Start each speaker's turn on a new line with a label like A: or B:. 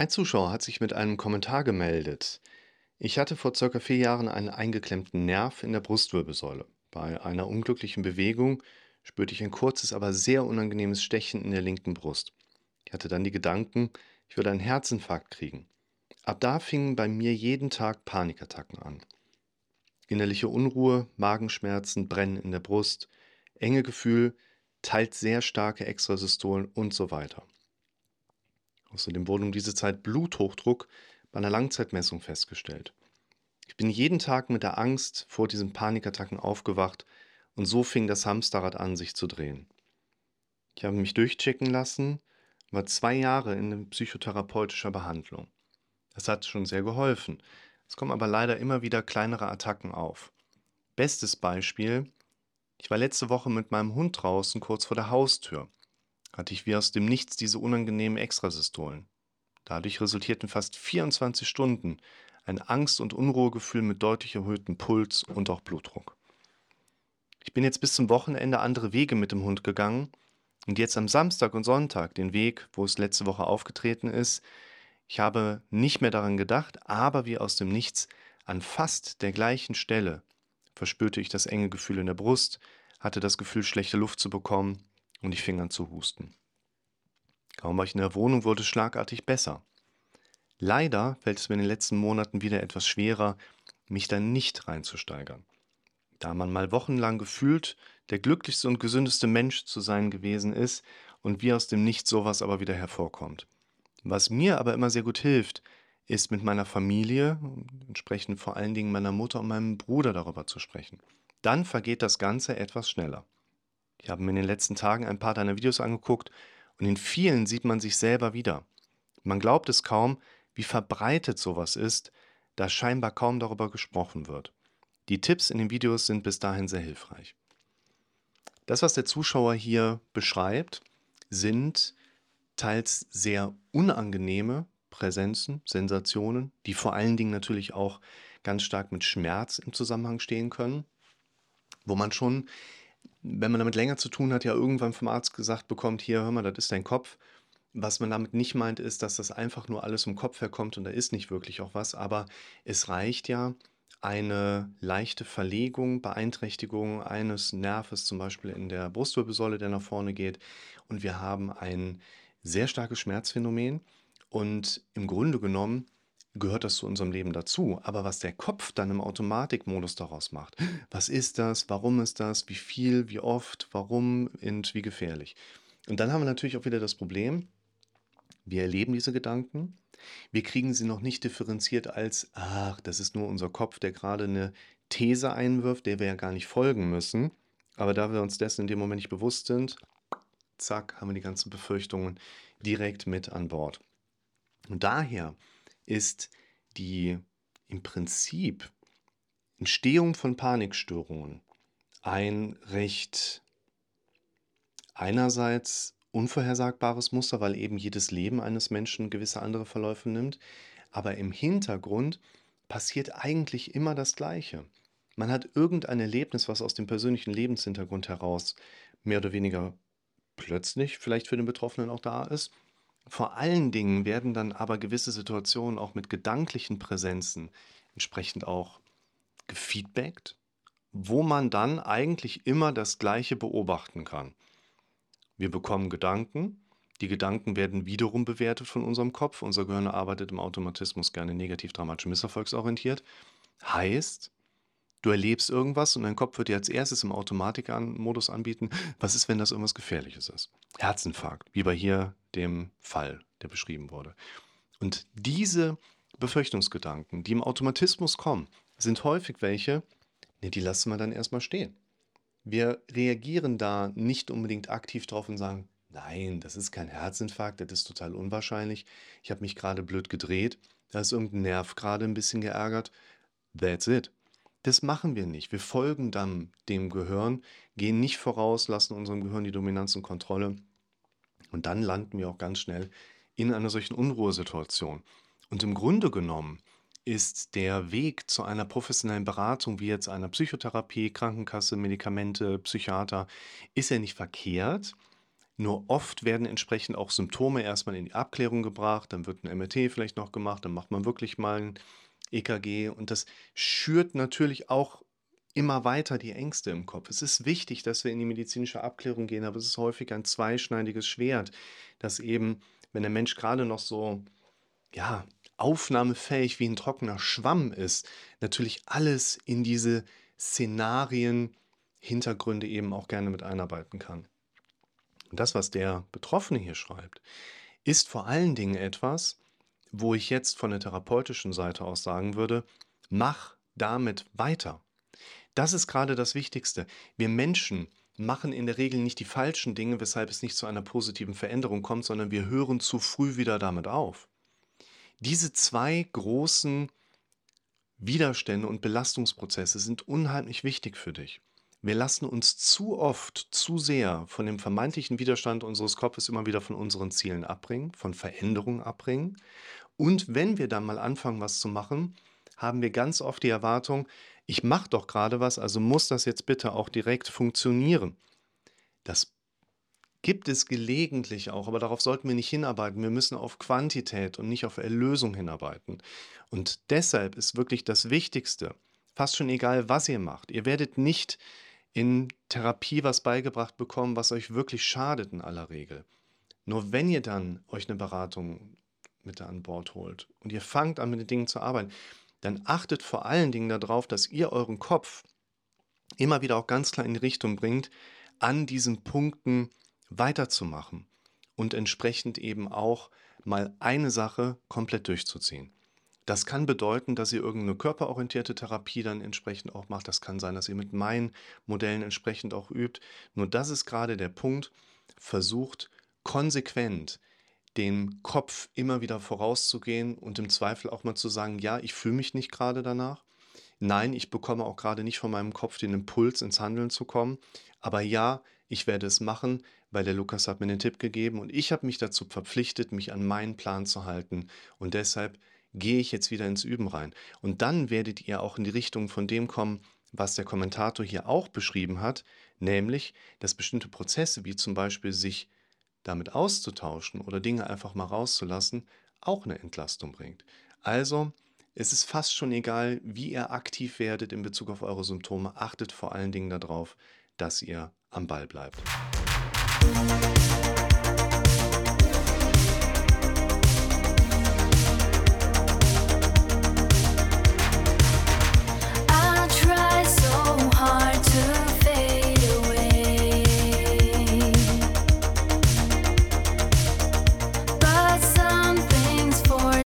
A: Ein Zuschauer hat sich mit einem Kommentar gemeldet. Ich hatte vor circa vier Jahren einen eingeklemmten Nerv in der Brustwirbelsäule. Bei einer unglücklichen Bewegung spürte ich ein kurzes, aber sehr unangenehmes Stechen in der linken Brust. Ich hatte dann die Gedanken, ich würde einen Herzinfarkt kriegen. Ab da fingen bei mir jeden Tag Panikattacken an. Innerliche Unruhe, Magenschmerzen, Brennen in der Brust, enge Gefühl, teils sehr starke Extrasystolen und so weiter. Außerdem wurde um diese Zeit Bluthochdruck bei einer Langzeitmessung festgestellt. Ich bin jeden Tag mit der Angst vor diesen Panikattacken aufgewacht und so fing das Hamsterrad an, sich zu drehen. Ich habe mich durchchecken lassen, war zwei Jahre in psychotherapeutischer Behandlung. Das hat schon sehr geholfen. Es kommen aber leider immer wieder kleinere Attacken auf. Bestes Beispiel, ich war letzte Woche mit meinem Hund draußen kurz vor der Haustür hatte ich wie aus dem Nichts diese unangenehmen Extrasystolen. Dadurch resultierten fast 24 Stunden ein Angst- und Unruhegefühl mit deutlich erhöhtem Puls und auch Blutdruck. Ich bin jetzt bis zum Wochenende andere Wege mit dem Hund gegangen und jetzt am Samstag und Sonntag den Weg, wo es letzte Woche aufgetreten ist. Ich habe nicht mehr daran gedacht, aber wie aus dem Nichts an fast der gleichen Stelle verspürte ich das enge Gefühl in der Brust, hatte das Gefühl, schlechte Luft zu bekommen und ich fing an zu husten. Kaum war ich in der Wohnung, wurde es schlagartig besser. Leider fällt es mir in den letzten Monaten wieder etwas schwerer, mich da nicht reinzusteigern. Da man mal wochenlang gefühlt der glücklichste und gesündeste Mensch zu sein gewesen ist und wie aus dem Nichts sowas aber wieder hervorkommt. Was mir aber immer sehr gut hilft, ist mit meiner Familie, entsprechend vor allen Dingen meiner Mutter und meinem Bruder darüber zu sprechen. Dann vergeht das Ganze etwas schneller. Ich habe mir in den letzten Tagen ein paar deiner Videos angeguckt und in vielen sieht man sich selber wieder. Man glaubt es kaum, wie verbreitet sowas ist, da scheinbar kaum darüber gesprochen wird. Die Tipps in den Videos sind bis dahin sehr hilfreich. Das, was der Zuschauer hier beschreibt, sind teils sehr unangenehme Präsenzen, Sensationen, die vor allen Dingen natürlich auch ganz stark mit Schmerz im Zusammenhang stehen können, wo man schon wenn man damit länger zu tun hat, ja irgendwann vom Arzt gesagt bekommt, hier, hör mal, das ist dein Kopf. Was man damit nicht meint, ist, dass das einfach nur alles im Kopf herkommt und da ist nicht wirklich auch was, aber es reicht ja eine leichte Verlegung, Beeinträchtigung eines Nerves, zum Beispiel in der Brustwirbelsäule, der nach vorne geht, und wir haben ein sehr starkes Schmerzphänomen. Und im Grunde genommen gehört das zu unserem Leben dazu. Aber was der Kopf dann im Automatikmodus daraus macht, was ist das, warum ist das, wie viel, wie oft, warum und wie gefährlich. Und dann haben wir natürlich auch wieder das Problem, wir erleben diese Gedanken, wir kriegen sie noch nicht differenziert als, ach, das ist nur unser Kopf, der gerade eine These einwirft, der wir ja gar nicht folgen müssen. Aber da wir uns dessen in dem Moment nicht bewusst sind, zack, haben wir die ganzen Befürchtungen direkt mit an Bord. Und daher ist die im Prinzip Entstehung von Panikstörungen ein recht einerseits unvorhersagbares Muster, weil eben jedes Leben eines Menschen gewisse andere Verläufe nimmt, aber im Hintergrund passiert eigentlich immer das Gleiche. Man hat irgendein Erlebnis, was aus dem persönlichen Lebenshintergrund heraus mehr oder weniger plötzlich vielleicht für den Betroffenen auch da ist vor allen Dingen werden dann aber gewisse Situationen auch mit gedanklichen Präsenzen entsprechend auch gefeedbackt, wo man dann eigentlich immer das Gleiche beobachten kann. Wir bekommen Gedanken, die Gedanken werden wiederum bewertet von unserem Kopf. Unser Gehirn arbeitet im Automatismus gerne negativ, dramatisch, misserfolgsorientiert. Heißt, du erlebst irgendwas und dein Kopf wird dir als erstes im Automatikmodus anbieten, was ist, wenn das irgendwas Gefährliches ist? Herzinfarkt, wie bei hier dem Fall, der beschrieben wurde. Und diese Befürchtungsgedanken, die im Automatismus kommen, sind häufig welche, nee, die lassen wir dann erstmal stehen. Wir reagieren da nicht unbedingt aktiv drauf und sagen, nein, das ist kein Herzinfarkt, das ist total unwahrscheinlich. Ich habe mich gerade blöd gedreht, da ist irgendein Nerv gerade ein bisschen geärgert. That's it. Das machen wir nicht. Wir folgen dann dem Gehirn, gehen nicht voraus, lassen unserem Gehirn die Dominanz und Kontrolle. Und dann landen wir auch ganz schnell in einer solchen Unruhesituation. Und im Grunde genommen ist der Weg zu einer professionellen Beratung, wie jetzt einer Psychotherapie, Krankenkasse, Medikamente, Psychiater, ist ja nicht verkehrt. Nur oft werden entsprechend auch Symptome erstmal in die Abklärung gebracht, dann wird ein MRT vielleicht noch gemacht, dann macht man wirklich mal ein EKG und das schürt natürlich auch immer weiter die Ängste im Kopf. Es ist wichtig, dass wir in die medizinische Abklärung gehen, aber es ist häufig ein zweischneidiges Schwert, dass eben, wenn der Mensch gerade noch so, ja, aufnahmefähig wie ein trockener Schwamm ist, natürlich alles in diese Szenarien, Hintergründe eben auch gerne mit einarbeiten kann. Und das, was der Betroffene hier schreibt, ist vor allen Dingen etwas, wo ich jetzt von der therapeutischen Seite aus sagen würde, mach damit weiter. Das ist gerade das Wichtigste. Wir Menschen machen in der Regel nicht die falschen Dinge, weshalb es nicht zu einer positiven Veränderung kommt, sondern wir hören zu früh wieder damit auf. Diese zwei großen Widerstände und Belastungsprozesse sind unheimlich wichtig für dich. Wir lassen uns zu oft, zu sehr von dem vermeintlichen Widerstand unseres Kopfes immer wieder von unseren Zielen abbringen, von Veränderungen abbringen. Und wenn wir dann mal anfangen, was zu machen, haben wir ganz oft die Erwartung, ich mache doch gerade was, also muss das jetzt bitte auch direkt funktionieren. Das gibt es gelegentlich auch, aber darauf sollten wir nicht hinarbeiten. Wir müssen auf Quantität und nicht auf Erlösung hinarbeiten. Und deshalb ist wirklich das Wichtigste, fast schon egal, was ihr macht, ihr werdet nicht in Therapie was beigebracht bekommen, was euch wirklich schadet in aller Regel. Nur wenn ihr dann euch eine Beratung mit an Bord holt und ihr fangt an, mit den Dingen zu arbeiten, dann achtet vor allen Dingen darauf, dass ihr euren Kopf immer wieder auch ganz klar in die Richtung bringt, an diesen Punkten weiterzumachen und entsprechend eben auch mal eine Sache komplett durchzuziehen. Das kann bedeuten, dass ihr irgendeine körperorientierte Therapie dann entsprechend auch macht. Das kann sein, dass ihr mit meinen Modellen entsprechend auch übt. Nur das ist gerade der Punkt. Versucht konsequent dem Kopf immer wieder vorauszugehen und im Zweifel auch mal zu sagen, ja, ich fühle mich nicht gerade danach. Nein, ich bekomme auch gerade nicht von meinem Kopf den Impuls, ins Handeln zu kommen. Aber ja, ich werde es machen, weil der Lukas hat mir den Tipp gegeben und ich habe mich dazu verpflichtet, mich an meinen Plan zu halten. Und deshalb gehe ich jetzt wieder ins Üben rein. Und dann werdet ihr auch in die Richtung von dem kommen, was der Kommentator hier auch beschrieben hat, nämlich, dass bestimmte Prozesse, wie zum Beispiel sich damit auszutauschen oder Dinge einfach mal rauszulassen, auch eine Entlastung bringt. Also, es ist fast schon egal, wie ihr aktiv werdet in Bezug auf eure Symptome. Achtet vor allen Dingen darauf, dass ihr am Ball bleibt. Musik